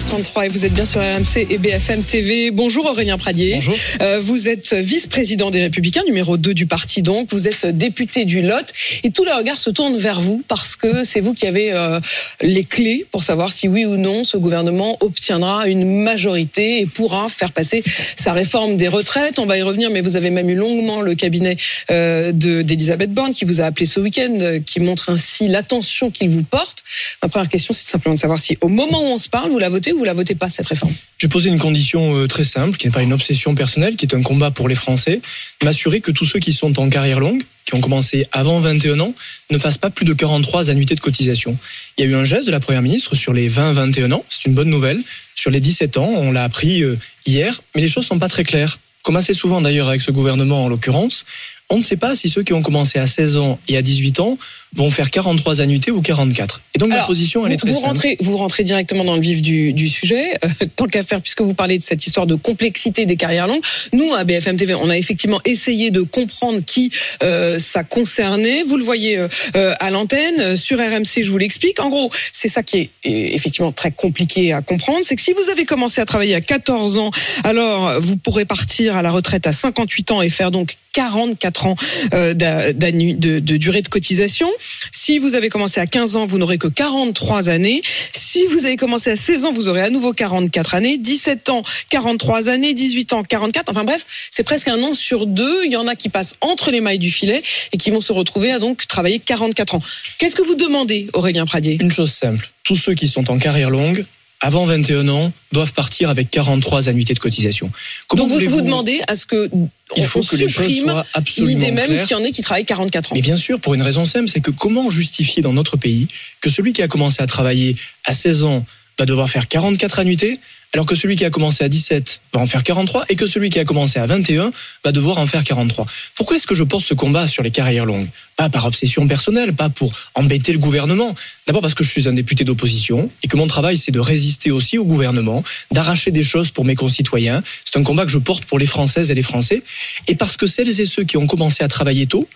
8h33 et vous êtes bien sur RMC et BFM TV. Bonjour Aurélien Pradier. Bonjour. Euh, vous êtes vice-président des Républicains, numéro 2 du parti donc. Vous êtes député du Lot et tous les regards se tournent vers vous parce que c'est vous qui avez euh, les clés pour savoir si oui ou non ce gouvernement obtiendra une majorité et pourra faire passer sa réforme des retraites. On va y revenir, mais vous avez même eu longuement le cabinet euh, de- d'Elisabeth Borne qui vous a appelé ce week-end, euh, qui montre ainsi l'attention qu'il vous porte. Ma première question, c'est tout simplement de savoir si au moment où on se parle, vous la votez ou vous la votez pas cette réforme? J'ai posé une condition euh, très simple, qui n'est pas une obsession personnelle, qui est un combat pour les Français, m'assurer que tous ceux qui sont en carrière longue, qui ont commencé avant 21 ans, ne fassent pas plus de 43 annuités de cotisation. Il y a eu un geste de la Première ministre sur les 20-21 ans, c'est une bonne nouvelle. Sur les 17 ans, on l'a appris euh, hier, mais les choses sont pas très claires. Comme assez souvent d'ailleurs avec ce gouvernement en l'occurrence, on ne sait pas si ceux qui ont commencé à 16 ans et à 18 ans vont faire 43 annuités ou 44. Et donc ma Alors, position, elle est très vous simple. rentrez, vous rentrez directement dans le vif du, du sujet. Euh, tant qu'à faire, puisque vous parlez de cette histoire de complexité des carrières longues, nous, à BFM TV, on a effectivement essayé de comprendre qui euh, ça concernait. Vous le voyez euh, à l'antenne, sur RMC, je vous l'explique. En gros, c'est ça qui est effectivement très compliqué à comprendre. C'est que si vous avez commencé à travailler à 14 ans, alors vous pourrez partir à la retraite à 58 ans et faire donc 44 ans euh, de, de durée de cotisation. Si vous avez commencé à 15 ans, vous n'aurez que 43 années. Si vous avez commencé à 16 ans, vous aurez à nouveau 44 années. 17 ans, 43 années. 18 ans, 44. Enfin bref, c'est presque un an sur deux. Il y en a qui passent entre les mailles du filet et qui vont se retrouver à donc travailler 44 ans. Qu'est-ce que vous demandez, Aurélien Pradier? Une chose simple, tous ceux qui sont en carrière longue, avant 21 ans, doivent partir avec 43 annuités de cotisation. Comment Donc vous, vous demandez à ce que Il on faut que les choses supprime soient absolument l'idée même qu'il y en ait qui travaillent 44 ans. Mais bien sûr, pour une raison simple, c'est que comment justifier dans notre pays que celui qui a commencé à travailler à 16 ans va devoir faire 44 annuités, alors que celui qui a commencé à 17 va en faire 43, et que celui qui a commencé à 21 va devoir en faire 43. Pourquoi est-ce que je porte ce combat sur les carrières longues? Pas par obsession personnelle, pas pour embêter le gouvernement. D'abord parce que je suis un député d'opposition, et que mon travail c'est de résister aussi au gouvernement, d'arracher des choses pour mes concitoyens. C'est un combat que je porte pour les Françaises et les Français, et parce que celles et ceux qui ont commencé à travailler tôt,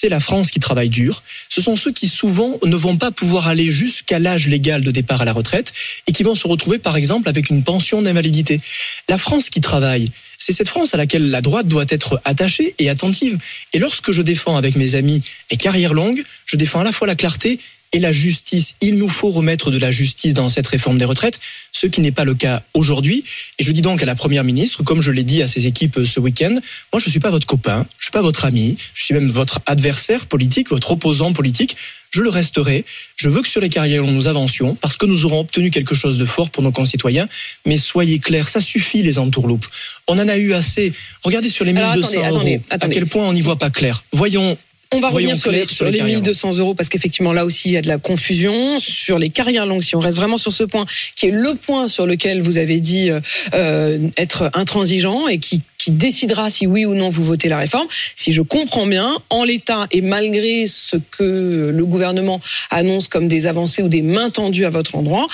c'est la France qui travaille dur. Ce sont ceux qui souvent ne vont pas pouvoir aller jusqu'à l'âge légal de départ à la retraite et qui vont se retrouver par exemple avec une pension d'invalidité. La France qui travaille, c'est cette France à laquelle la droite doit être attachée et attentive. Et lorsque je défends avec mes amis les carrières longues, je défends à la fois la clarté et la justice. Il nous faut remettre de la justice dans cette réforme des retraites, ce qui n'est pas le cas aujourd'hui. Et je dis donc à la Première ministre, comme je l'ai dit à ses équipes euh, ce week-end, moi je ne suis pas votre copain, je suis pas votre ami, je suis même votre adversaire politique, votre opposant politique. Je le resterai. Je veux que sur les carrières nous avancions parce que nous aurons obtenu quelque chose de fort pour nos concitoyens. Mais soyez clairs, ça suffit les entourloupes. On en a eu assez. Regardez sur les Alors, 1200 attendez, euros. attendez, À quel point on n'y voit pas clair. Voyons On va revenir sur les, sur sur les les carrières 1200 euros parce qu'effectivement là aussi il y a de la confusion sur les carrières longues. Si on reste vraiment sur ce point, qui est le point sur lequel vous avez dit euh, euh, être intransigeant et qui, qui décidera si oui ou non vous votez la réforme. Si je comprends bien, en l'état et malgré ce que le gouvernement annonce comme des avancées ou des mains tendues à votre endroit,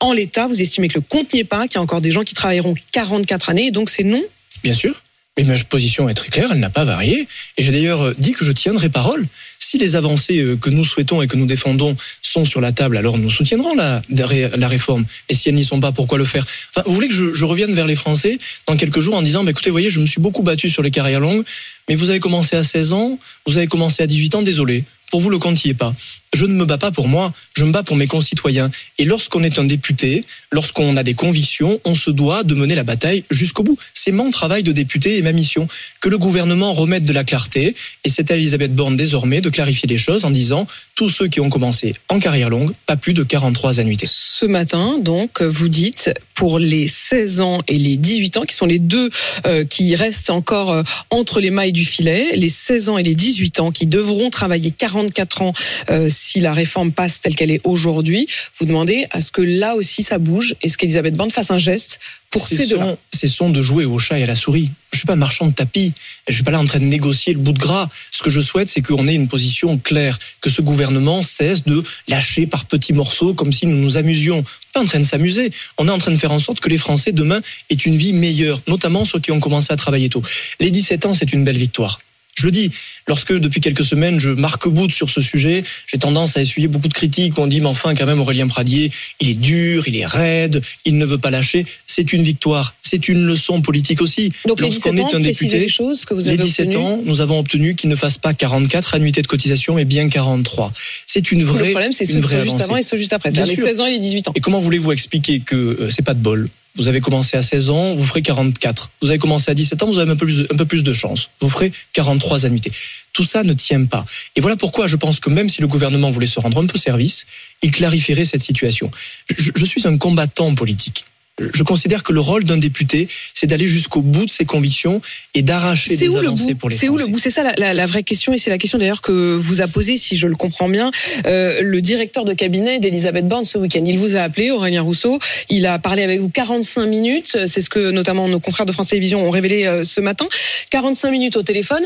en l'état, vous estimez que le compte n'y est pas, qu'il y a encore des gens qui travailleront 44 années, et donc c'est non? Bien sûr. Mais ma position est très claire, elle n'a pas varié. Et j'ai d'ailleurs euh, dit que je tiendrai parole. Si les avancées euh, que nous souhaitons et que nous défendons sont sur la table, alors nous soutiendrons la, la réforme. Et si elles n'y sont pas, pourquoi le faire? Enfin, Vous voulez que je, revienne vers les Français dans quelques jours en disant, bah, écoutez, voyez, je me suis beaucoup battu sur les carrières longues, mais vous avez commencé à 16 ans, vous avez commencé à 18 ans, désolé. Pour vous, le compte n'y est pas. Je ne me bats pas pour moi, je me bats pour mes concitoyens. Et lorsqu'on est un député, lorsqu'on a des convictions, on se doit de mener la bataille jusqu'au bout. C'est mon travail de député et ma mission. Que le gouvernement remette de la clarté. Et c'est à Elisabeth Borne désormais de clarifier les choses en disant tous ceux qui ont commencé en carrière longue, pas plus de 43 annuités. Ce matin, donc, vous dites pour les 16 ans et les 18 ans, qui sont les deux euh, qui restent encore euh, entre les mailles du filet, les 16 ans et les 18 ans qui devront travailler 40 44 ans euh, si la réforme passe telle qu'elle est aujourd'hui. Vous demandez à ce que là aussi ça bouge et ce qu'Elisabeth Borne fasse un geste pour ces deux-là. Cessons de jouer au chat et à la souris. Je suis pas marchand de tapis. Je suis pas là en train de négocier le bout de gras. Ce que je souhaite, c'est qu'on ait une position claire, que ce gouvernement cesse de lâcher par petits morceaux comme si nous nous amusions. On est pas en train de s'amuser. On est en train de faire en sorte que les Français demain aient une vie meilleure, notamment ceux qui ont commencé à travailler tôt. Les 17 ans, c'est une belle victoire. Je le dis, lorsque depuis quelques semaines je marque bout sur ce sujet, j'ai tendance à essuyer beaucoup de critiques. On dit, mais enfin, quand même, Aurélien Pradier, il est dur, il est raide, il ne veut pas lâcher. C'est une victoire, c'est une leçon politique aussi. Donc, Lorsqu'on est un député, les, choses que vous avez les 17 ans, nous avons obtenu qu'il ne fasse pas 44 annuités de cotisation, mais bien 43. C'est une vraie. Le problème, c'est ceux, juste avant et ceux juste après. Les 16 ans et les 18 ans. Et comment voulez-vous expliquer que euh, c'est pas de bol? Vous avez commencé à 16 ans, vous ferez 44. Vous avez commencé à 17 ans, vous avez un peu plus, de chance. Vous ferez 43 annuités. Tout ça ne tient pas. Et voilà pourquoi je pense que même si le gouvernement voulait se rendre un peu service, il clarifierait cette situation. je suis un combattant politique je considère que le rôle d'un député, c'est d'aller jusqu'au bout de ses convictions et d'arracher des avancées pour les C'est où le bout C'est ça la, la, la, vraie question et c'est la question d'ailleurs que vous a posée, si je le comprends bien, euh, le directeur de cabinet d'Elisabeth Borne ce week-end. Il vous a appelé, Aurélien Rousseau. Il a parlé avec vous 45 minutes. C'est ce que notamment nos confrères de France Télévisions ont révélé euh, ce matin. 45 minutes au téléphone.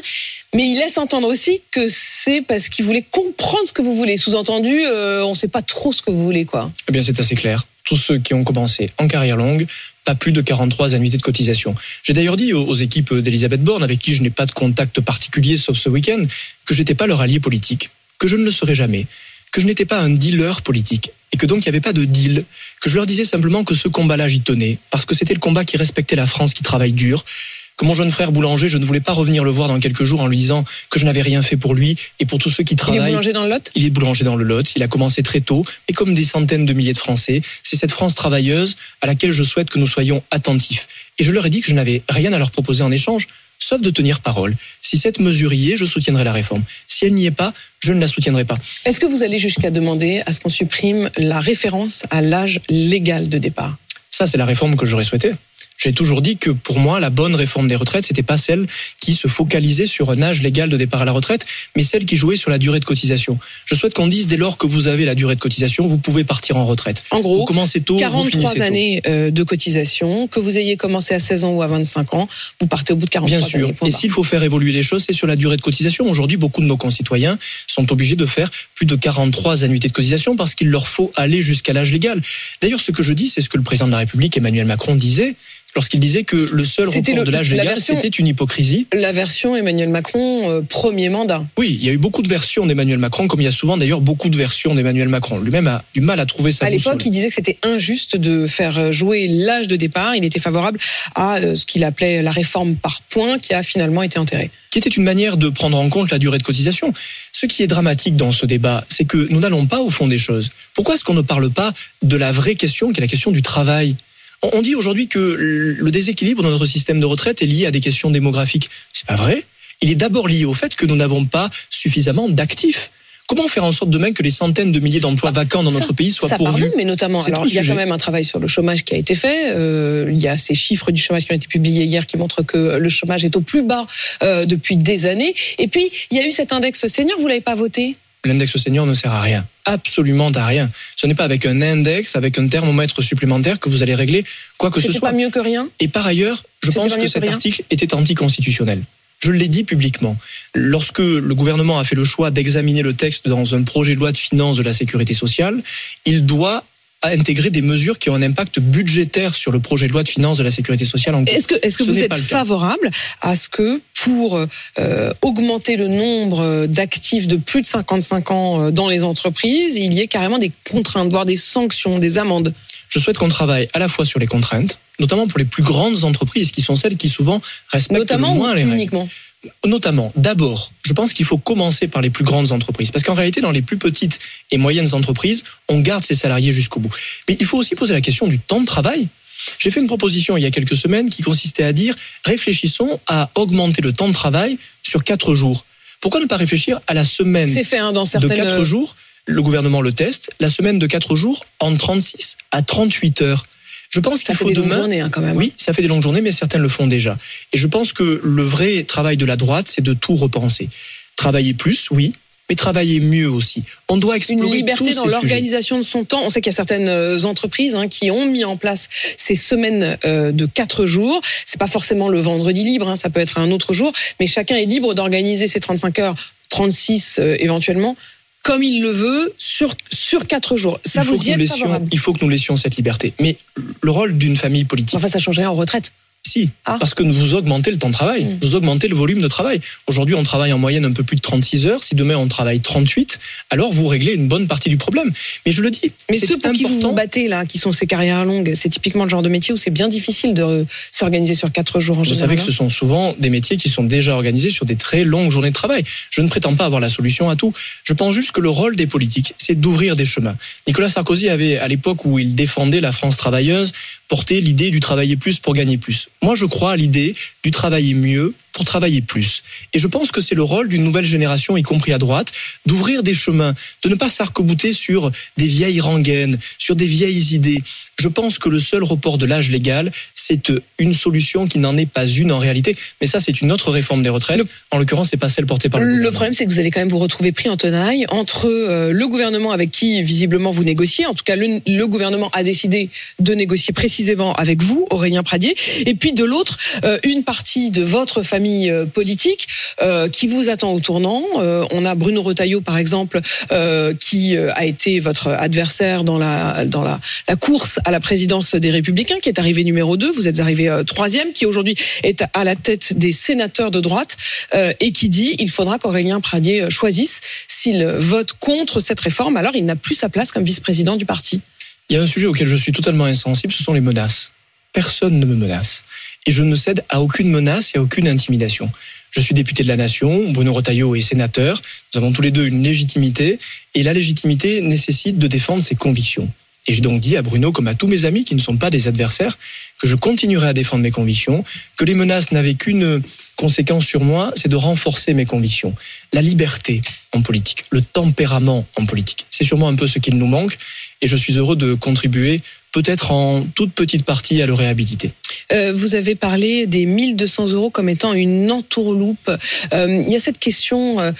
Mais il laisse entendre aussi que c'est parce qu'il voulait comprendre ce que vous voulez. Sous-entendu, euh, on ne sait pas trop ce que vous voulez, quoi. Eh bien, c'est assez clair tous ceux qui ont commencé en carrière longue, pas plus de 43 annuités de cotisation. J'ai d'ailleurs dit aux, équipes d'Elisabeth Borne, avec qui je n'ai pas de contact particulier sauf ce week-end, que j'étais pas leur allié politique, que je ne le serai jamais, que je n'étais pas un dealer politique et que donc il n'y avait pas de deal, que je leur disais simplement que ce combat-là j'y tenais, parce que c'était le combat qui respectait la France qui travaille dur, que mon jeune frère boulanger, je ne voulais pas revenir le voir dans quelques jours en lui disant que je n'avais rien fait pour lui et pour tous ceux qui travaillent. Il est boulanger dans le Lot? Il est boulanger dans le Lot. Il a commencé très tôt. Et comme des centaines de milliers de Français, c'est cette France travailleuse à laquelle je souhaite que nous soyons attentifs. Et je leur ai dit que je n'avais rien à leur proposer en échange, sauf de tenir parole. Si cette mesure y est, je soutiendrai la réforme. Si elle n'y est pas, je ne la soutiendrai pas. Est-ce que vous allez jusqu'à demander à ce qu'on supprime la référence à l'âge légal de départ? Ça, c'est la réforme que j'aurais souhaité. J'ai toujours dit que pour moi, la bonne réforme des retraites, c'était pas celle qui se focalisait sur un âge légal de départ à la retraite, mais celle qui jouait sur la durée de cotisation. Je souhaite qu'on dise dès lors que vous avez la durée de cotisation, vous pouvez partir en retraite. En gros, vous commencez tôt, 43 années euh, de cotisation, que vous ayez commencé à 16 ans ou à 25 ans, vous partez au bout de 43 Bien sûr. Années, Et s'il faut faire évoluer les choses, c'est sur la durée de cotisation. Aujourd'hui, beaucoup de nos concitoyens sont obligés de faire plus de 43 annuités de cotisation parce qu'il leur faut aller jusqu'à l'âge légal. D'ailleurs, ce que je dis, c'est ce que le président de la République, Emmanuel Macron, disait lorsqu'il disait que le seul report de l'âge légal, c'était une hypocrisie. La version Emmanuel Macron, euh, premier mandat. Oui, il y a eu beaucoup de versions d'Emmanuel Macron, comme il y a souvent d'ailleurs beaucoup de versions d'Emmanuel Macron. Lui-même a du mal à trouver sa À l'époque, il disait que c'était injuste de faire jouer l'âge de départ. Il était favorable à euh, ce qu'il appelait la réforme par points, qui a finalement été enterrée. Qui était une manière de prendre en compte la durée de cotisation. Ce qui est dramatique dans ce débat, c'est que nous n'allons pas au fond des choses. Pourquoi est-ce qu'on ne parle pas de la vraie question, qui est la question du travail? On dit aujourd'hui que le déséquilibre de notre système de retraite est lié à des questions démographiques. C'est pas vrai. Il est d'abord lié au fait que nous n'avons pas suffisamment d'actifs. Comment faire en sorte demain que les centaines de milliers d'emplois vacants dans notre pays soient ça pourvus mais notamment, alors il y a quand même un travail sur le chômage qui a été fait. Euh, il y a ces chiffres du chômage qui ont été publiés hier qui montrent que le chômage est au plus bas euh, depuis des années. Et puis il y a eu cet index senior, vous l'avez pas voté? L'index senior ne sert à rien, absolument à rien. Ce n'est pas avec un index, avec un thermomètre supplémentaire que vous allez régler quoi que ce soit. pas mieux que rien. Et par ailleurs, je pense que cet article était anticonstitutionnel. Je l'ai dit publiquement. Lorsque le gouvernement a fait le choix d'examiner le texte dans un projet de loi de finances de la sécurité sociale, il doit à intégrer des mesures qui ont un impact budgétaire sur le projet de loi de finances de la sécurité sociale en cours. Est-ce que, est-ce que vous êtes favorable à ce que pour euh, augmenter le nombre d'actifs de plus de 55 ans euh, dans les entreprises, il y ait carrément des contraintes, voire des sanctions, des amendes? Je souhaite qu'on travaille à la fois sur les contraintes, notamment pour les plus grandes entreprises, qui sont celles qui souvent respectent notamment le moins les uniquement Notamment, d'abord, je pense qu'il faut commencer par les plus grandes entreprises. Parce qu'en réalité, dans les plus petites et moyennes entreprises, on garde ses salariés jusqu'au bout. Mais il faut aussi poser la question du temps de travail. J'ai fait une proposition il y a quelques semaines qui consistait à dire réfléchissons à augmenter le temps de travail sur quatre jours. Pourquoi ne pas réfléchir à la semaine fait, hein, dans certaines... de quatre jours Le gouvernement le teste. La semaine de quatre jours en 36 à 38 heures. Je pense qu'il faut demain. Journées, hein, quand même. Oui, ça fait des longues journées, mais certains le font déjà. Et je pense que le vrai travail de la droite, c'est de tout repenser. Travailler plus, oui, mais travailler mieux aussi. On doit explorer Une liberté tous dans l'organisation de son temps. On sait qu'il y a certaines euh, entreprises hein, qui ont mis en place ces semaines euh, de quatre jours. C'est pas forcément le vendredi libre, hein, ça peut être un autre jour, mais chacun est libre d'organiser ses 35 heures, 36 euh, éventuellement, comme il le veut sur sur quatre jours. Ça il faut, vous y êtes laissions, il faut que nous laisseons cette liberté. Mais le rôle d'une famille politique, Enfin, ça changerait en retraite. Si, Ah. parce que vous augmentez le temps de travail, Mm. vous augmentez le volume de travail. Aujourd'hui, on travaille en moyenne un peu plus de 36 heures. Si demain on travaille 38, alors vous réglez une bonne partie du problème. Mais je le dis, Mais ceux pour qui vous vous battez là, qui sont ces carrières longues, c'est typiquement le genre de métier où c'est bien difficile de s'organiser sur quatre jours en Vous général. savez que ce sont souvent des métiers qui sont déjà organisés sur des très longues journées de travail. Je ne prétends pas avoir la solution à tout. Je pense juste que le rôle des politiques, c'est d'ouvrir des chemins. Nicolas Sarkozy avait, à l'époque où il défendait la France travailleuse, porté l'idée du travailler plus pour gagner plus. Moi, je crois à l'idée du travailler mieux pour travailler plus. Et je pense que c'est le rôle d'une nouvelle génération, y compris à droite, d'ouvrir des chemins, de ne pas s'arc-bouter sur des vieilles rengaines, sur des vieilles idées. Je pense que le seul report de l'âge légal, c'est une solution qui n'en est pas une en réalité. Mais ça, c'est une autre réforme des retraites. En l'occurrence, c'est pas celle portée par le, Le problème, c'est que vous allez quand même vous retrouver pris en tenaille entre euh, le gouvernement avec qui visiblement vous négociez. En tout cas, le, le gouvernement a décidé de négocier précisément avec vous, Aurélien Pradier, et puis de l'autre, euh, une partie de votre famille euh, politique euh, qui vous attend au tournant. Euh, on a Bruno Retailleau, par exemple, qui a été votre adversaire dans la dans la, course à la présidence des Républicains, qui est arrivé numéro 2. Vous êtes arrivé troisième, qui aujourd'hui est à la tête des sénateurs de droite et qui dit il faudra qu'Aurélien Pradier choisisse s'il vote contre cette réforme. Alors il n'a plus sa place comme vice-président du parti. Il y a un sujet auquel je suis totalement insensible, ce sont les menaces. Personne ne me menace. Et je ne cède à aucune menace et à aucune intimidation. Je suis député de la nation, Bruno Retailleau est sénateur, nous avons tous les deux une légitimité, et la légitimité nécessite de défendre ses convictions. Et j'ai donc dit à Bruno, comme à tous mes amis qui ne sont pas des adversaires, que je continuerai à défendre mes convictions, que les menaces n'avaient qu'une conséquence sur moi, c'est de renforcer mes convictions. La liberté en politique, le tempérament en politique, c'est sûrement un peu ce qu'il nous manque, et je suis heureux de contribuer peut-être en toute petite partie à le réhabiliter. Euh, vous avez parlé des 1200 euros comme étant une entourloupe. Euh, il y a cette question, euh,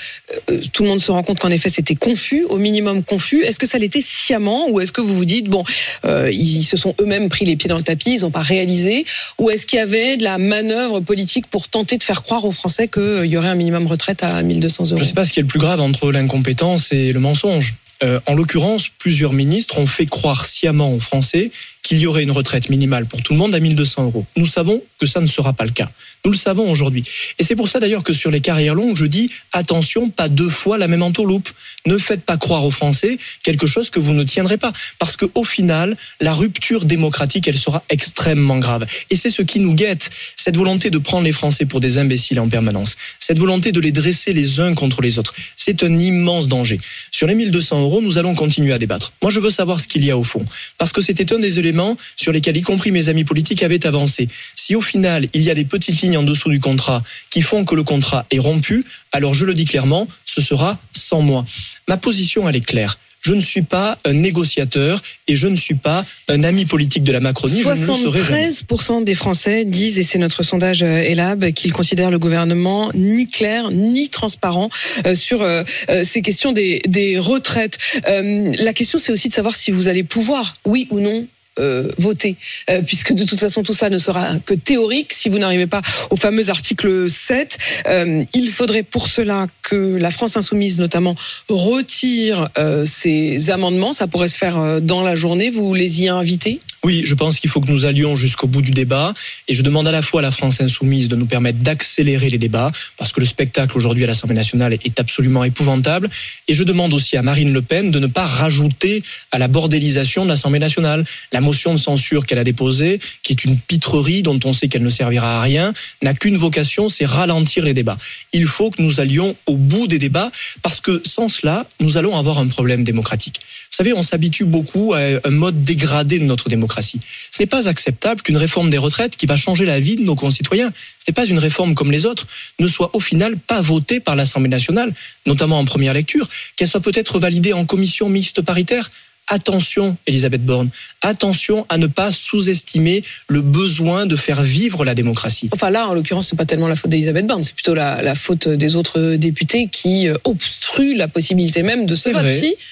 euh, tout le monde se rend compte qu'en effet c'était confus, au minimum confus. Est-ce que ça l'était sciemment ou est-ce que vous vous dites, bon, ils se sont eux-mêmes pris les pieds dans le tapis, ils n'ont pas réalisé Ou est-ce qu'il y avait de la manœuvre politique pour tenter de faire croire aux Français qu'il y aurait un minimum retraite à 1200 euros? Je ne sais pas ce qui est le plus grave entre l'incompétence et le mensonge. Euh, en l'occurrence, plusieurs ministres ont fait croire sciemment aux Français qu'il y aurait une retraite minimale pour tout le monde à 1200 euros. Nous savons que ça ne sera pas le cas. Nous le savons aujourd'hui. Et c'est pour ça d'ailleurs que sur les carrières longues, je dis attention, pas deux fois la même entourloupe. Ne faites pas croire aux Français quelque chose que vous ne tiendrez pas. Parce que au final, la rupture démocratique, elle sera extrêmement grave. Et c'est ce qui nous guette. Cette volonté de prendre les Français pour des imbéciles en permanence. Cette volonté de les dresser les uns contre les autres. C'est un immense danger. Sur les 1200 euros, nous allons continuer à débattre. Moi, je veux savoir ce qu'il y a au fond. Parce que c'était un des éléments sur lesquels, y compris mes amis politiques, avaient avancé. Si au final, il y a des petites lignes en dessous du contrat qui font que le contrat est rompu, alors je le dis clairement, ce sera sans moi. Ma position, elle est claire. Je ne suis pas un négociateur et je ne suis pas un ami politique de la Macronie. Je ne le serai jamais. 73% des Français disent, et c'est notre sondage euh, Elab, qu'ils considèrent le gouvernement ni clair ni transparent euh, sur euh, ces questions des, retraites. La question, c'est aussi de savoir si vous allez pouvoir, oui ou non, euh, voter, euh, puisque de toute façon tout ça ne sera que théorique si vous n'arrivez pas au fameux article 7. Euh, il faudrait pour cela que la France insoumise notamment retire ces amendements. Ça pourrait se faire dans la journée. Vous les y invitez? Oui, je pense qu'il faut que nous allions jusqu'au bout du débat et je demande à la fois à la France insoumise de nous permettre d'accélérer les débats parce que le spectacle aujourd'hui à l'Assemblée nationale est absolument épouvantable et je demande aussi à Marine Le Pen de ne pas rajouter à la bordélisation de l'Assemblée nationale. La motion de censure qu'elle a déposée, qui est une pitrerie dont on sait qu'elle ne servira à rien, n'a qu'une vocation, c'est ralentir les débats. Il faut que nous allions au bout des débats parce que sans cela, nous allons avoir un problème démocratique. Vous savez, on s'habitue beaucoup à un mode dégradé de notre démocratie. Ce n'est pas acceptable qu'une réforme des retraites qui va changer la vie de nos concitoyens, ce n'est pas une réforme comme les autres, ne soit au final pas votée par l'Assemblée nationale, notamment en première lecture, qu'elle soit peut-être validée en commission mixte paritaire. Attention, Elisabeth Borne, attention à ne pas sous-estimer le besoin de faire vivre la démocratie. Enfin là, en l'occurrence, c'est pas tellement la faute d'Elisabeth Borne, c'est plutôt la, la, faute des autres députés qui euh, obstruent la possibilité même de ce vote.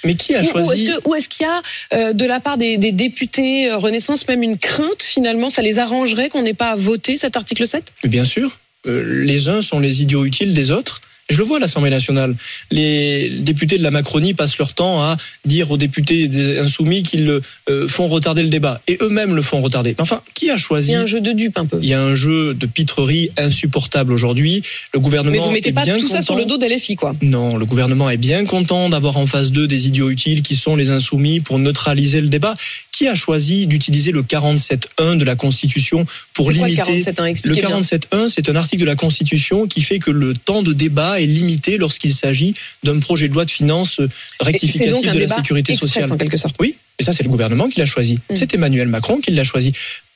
Mais qui a choisi Ou est-ce qu'il est qu y a, euh, de la part des, des députés euh, Renaissance, même une crainte finalement Ça les arrangerait qu'on n'ait pas à voter cet article 7 Bien sûr. Euh, les uns sont les idiots utiles des autres. Je le vois à l'Assemblée nationale. Les députés de la Macronie passent leur temps à dire aux députés des insoumis qu'ils euh, font retarder le débat. Et eux-mêmes le font retarder. Enfin, qui a choisi Il y a un jeu de dupe un peu. Il y a un jeu de pitrerie insupportable aujourd'hui. Le gouvernement Mais vous mettez est pas bien tout content. ça sur le dos d'LFI, quoi. Non, le gouvernement est bien content d'avoir en face d'eux des idiots utiles qui sont les insoumis pour neutraliser le débat. Qui a choisi d'utiliser le 47.1 de la Constitution pour quoi limiter 47.1 le Expliquez bien. 47.1, c'est un article de la Constitution qui fait que le temps de débat est limité lorsqu'il s'agit d'un projet de loi de finances rectificatif de la sécurité sociale. en quelque sorte. Oui, et ça c'est le gouvernement qui l'a choisi. Mm. C'est Emmanuel Macron qui l'a choisi.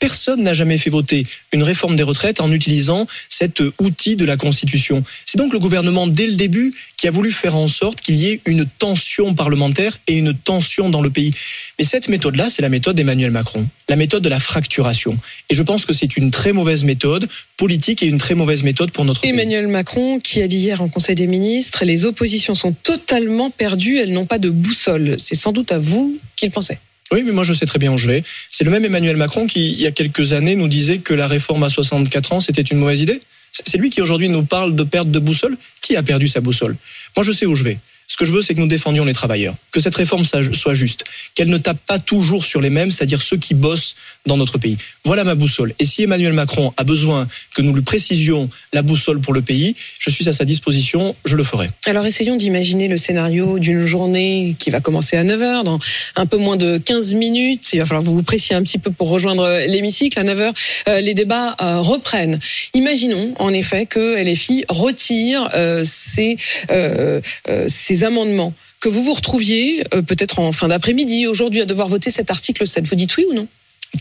Personne n'a jamais fait voter une réforme des retraites en utilisant cet outil de la Constitution. C'est donc le gouvernement dès le début qui a voulu faire en sorte qu'il y ait une tension parlementaire et une tension dans le pays. Mais cette méthode-là, c'est la méthode d'Emmanuel Macron, la méthode de la fracturation. Et je pense que c'est une très mauvaise méthode politique et une très mauvaise méthode pour notre pays. Emmanuel Macron, qui a dit hier en Conseil des ministres, les oppositions sont totalement perdues, elles n'ont pas de boussole. C'est sans doute à vous qu'il pensait. Oui, mais moi je sais très bien où je vais. C'est le même Emmanuel Macron qui, il y a quelques années, nous disait que la réforme à 64 ans, c'était une mauvaise idée. C'est lui qui aujourd'hui nous parle de perte de boussole. Qui a perdu sa boussole? Moi je sais où je vais. Ce que je veux, c'est que nous défendions les travailleurs, que cette réforme soit juste, qu'elle ne tape pas toujours sur les mêmes, c'est-à-dire ceux qui bossent dans notre pays. Voilà ma boussole. Et si Emmanuel Macron a besoin que nous lui précisions la boussole pour le pays, je suis à sa disposition, je le ferai. Alors essayons d'imaginer le scénario d'une journée qui va commencer à 9h, dans un peu moins de 15 minutes. Il va falloir que vous vous pressiez un petit peu pour rejoindre l'hémicycle. À 9h, euh, les débats euh, reprennent. Imaginons en effet que LFI retire euh, ces, euh, euh, ces amendements. Que vous vous retrouviez euh, peut-être en fin d'après-midi, aujourd'hui, à devoir voter cet article 7. Vous dites oui ou non?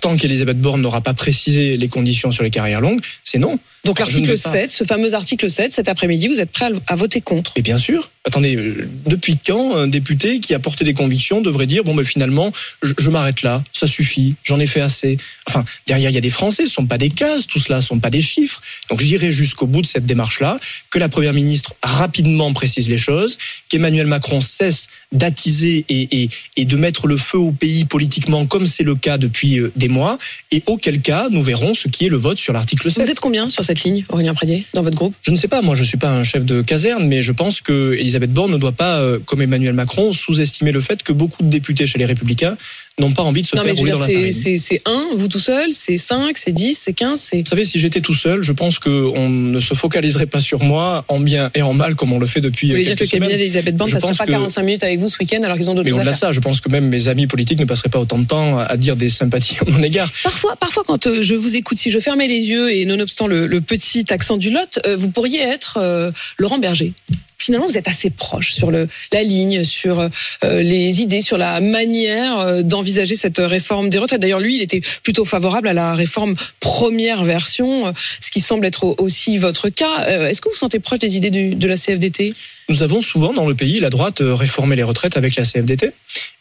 Tant qu'Elisabeth Borne n'aura pas précisé les conditions sur les carrières longues, c'est non. Donc l'article vais pas- 7, ce fameux article 7, cet après-midi, vous êtes prêt à, voter contre Et bien sûr. Attendez, euh, depuis quand un député qui a porté des convictions devrait dire bon, ben finalement, je, je m'arrête là, ça suffit, j'en ai fait assez. Enfin, derrière, il y a des Français, ce sont pas des cases, tout cela, ce sont pas des chiffres. Donc, j'irai jusqu'au bout de cette démarche-là, que la première ministre rapidement précise les choses, qu'Emmanuel Macron cesse d'attiser et, et, et de mettre le feu au pays politiquement, comme c'est le cas depuis euh, des mois, et auquel cas, nous verrons ce qui est le vote sur l'article 7. Vous êtes combien sur cette ligne, Aurélien dans votre groupe? Je ne sais pas, moi je suis pas un chef de caserne, mais je pense que Elisabeth Borne ne doit pas, euh, comme Emmanuel Macron, sous-estimer le fait que beaucoup de députés chez les Républicains n'ont pas envie de se Non, faire rouler dire, dans la farine. c'est un, vous tout seul, c'est 5, c'est 10, c'est 15, c'est. Vous savez, si j'étais tout seul, je pense qu'on ne se focaliserait pas sur moi, en bien et en mal, comme on le fait depuis Vous euh, voulez dire quelques que le cabinet d'Elisabeth Borne ne passerait pas que- 45 minutes avec vous ce week-end alors qu'ils ont d'autres choses à faire ça, je pense que même mes amis politiques ne passeraient pas autant de temps à dire des sympathies à mon égard. Parfois, parfois, quand euh, je vous écoute, si je fermais les yeux et nonobstant le, le petit accent du Lot, euh, vous pourriez être euh, Laurent Berger. Finalement, vous êtes assez proche sur le, la ligne, sur euh, les idées, sur la manière euh, d'envisager cette réforme des retraites. D'ailleurs, lui, il était plutôt favorable à la réforme première version, euh, ce qui semble être au- aussi votre cas. Est-ce que vous vous sentez proche des idées du- de la CFDT Nous avons souvent dans le pays, la droite, réformé les retraites avec la CFDT.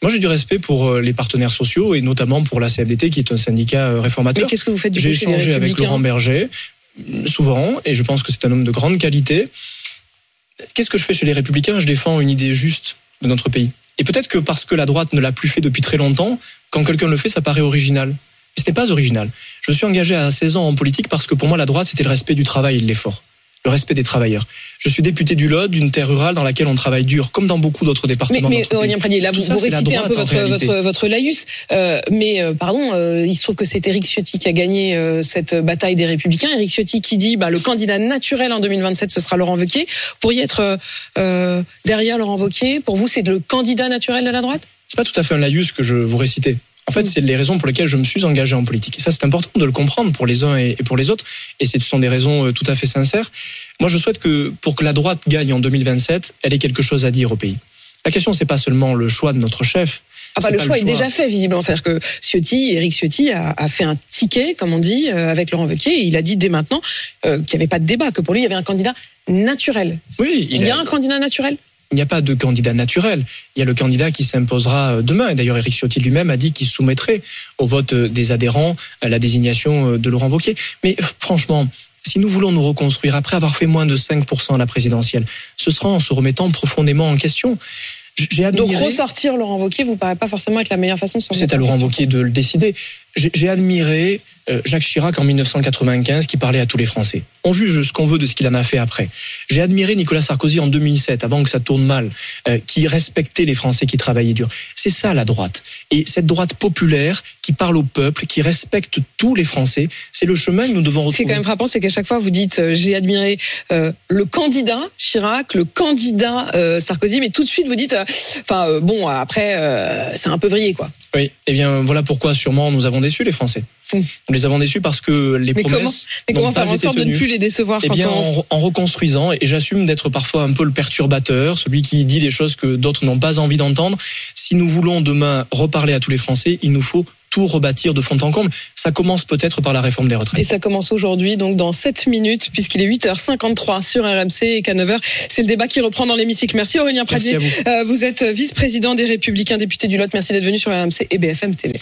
Moi, j'ai du respect pour les partenaires sociaux et notamment pour la CFDT, qui est un syndicat Mais réformateur. qu'est-ce que vous faites du J'ai échangé avec Laurent Berger, souvent, et je pense que c'est un homme de grande qualité. Qu'est-ce que je fais chez les Républicains? Je défends une idée juste de notre pays. Et peut-être que parce que la droite ne l'a plus fait depuis très longtemps, quand quelqu'un le fait, ça paraît original. Mais ce n'est pas original. Je me suis engagé à 16 ans en politique parce que pour moi, la droite, c'était le respect du travail et de l'effort. Le respect des travailleurs. Je suis député du Lot, d'une terre rurale dans laquelle on travaille dur, comme dans beaucoup d'autres Mais, départements. mais pays. Aurélien là, Tout vous, ça, vous récitez un peu votre, réalité. votre, votre laïus. Euh, mais euh, pardon, euh, il se trouve que c'est Éric Ciotti qui a gagné cette bataille des Républicains. Éric Ciotti qui dit bah, le candidat naturel en 2027, ce sera Laurent Wauquiez. Vous pourriez être derrière Laurent Wauquiez. Pour vous, c'est le candidat naturel de la droite? C'est pas tout à fait un laïus que je vous récitais. En fait, c'est les raisons pour lesquelles je me suis engagé en politique. Et ça, c'est important de le comprendre pour les uns et pour les autres. Et ce sont des raisons euh, tout à fait sincères. Moi, je souhaite que pour que la droite gagne en 2027, elle ait quelque chose à dire au pays. La question, c'est pas seulement le choix de notre chef. Ah bah, le pas choix est déjà fait visiblement, c'est-à-dire que Ciotti, Éric Ciotti a, a fait un ticket, comme on dit, euh, avec Laurent Wauquiez, et il a dit dès maintenant euh, qu'il n'y avait pas de débat, que pour lui il y avait un candidat naturel. Oui, Il, y a un candidat naturel il n'y a pas de candidat naturel. Il y a le candidat qui s'imposera euh, demain. Et d'ailleurs, Éric Ciotti lui-même a dit qu'il soumettrait au vote des adhérents la désignation de Laurent Wauquiez. Mais franchement, si nous voulons nous reconstruire après avoir fait moins de 5% à la présidentielle, ce sera en se remettant profondément en question. J'ai admiré... Donc ressortir Laurent Wauquiez vous paraît pas forcément être la meilleure façon de C'est à Laurent Wauquiez de le décider. J'ai admiré euh, Jacques Chirac en 1995 qui parlait à tous les Français. On juge ce qu'on veut de ce qu'il en a fait après. J'ai admiré Nicolas Sarkozy en 2007, avant que ça tourne mal, euh, qui respectait les Français qui travaillaient dur. C'est ça la droite. Et cette droite populaire qui parle au peuple, qui respecte tous les Français, c'est le chemin que nous devons retrouver. Ce qui est quand même frappant, c'est qu'à chaque fois vous dites euh, j'ai admiré le candidat Chirac, le candidat Sarkozy, mais tout de suite vous dites, enfin bon après c'est un peu vrillé quoi. Oui, et eh bien voilà pourquoi sûrement nous avons déçu les Français. Nous les avons déçus parce que les mais promesses mais comment faire en sorte de ne plus les décevoir Eh bien, en, en, reconstruisant, et j'assume d'être parfois un peu le perturbateur, celui qui dit des choses que d'autres n'ont pas envie d'entendre. Si nous voulons demain reparler à tous les Français, il nous faut tout rebâtir de fond en comble. Ça commence peut-être par la réforme des retraites. Et ça commence aujourd'hui, donc dans 7 minutes, puisqu'il est 8h53 sur RMC et qu'à 9h, c'est le débat qui reprend dans l'hémicycle. Merci Aurélien Pradier. Merci vous. Euh, vous êtes vice-président des Républicains, député du Lot. Merci d'être venu sur RMC et BFM TV.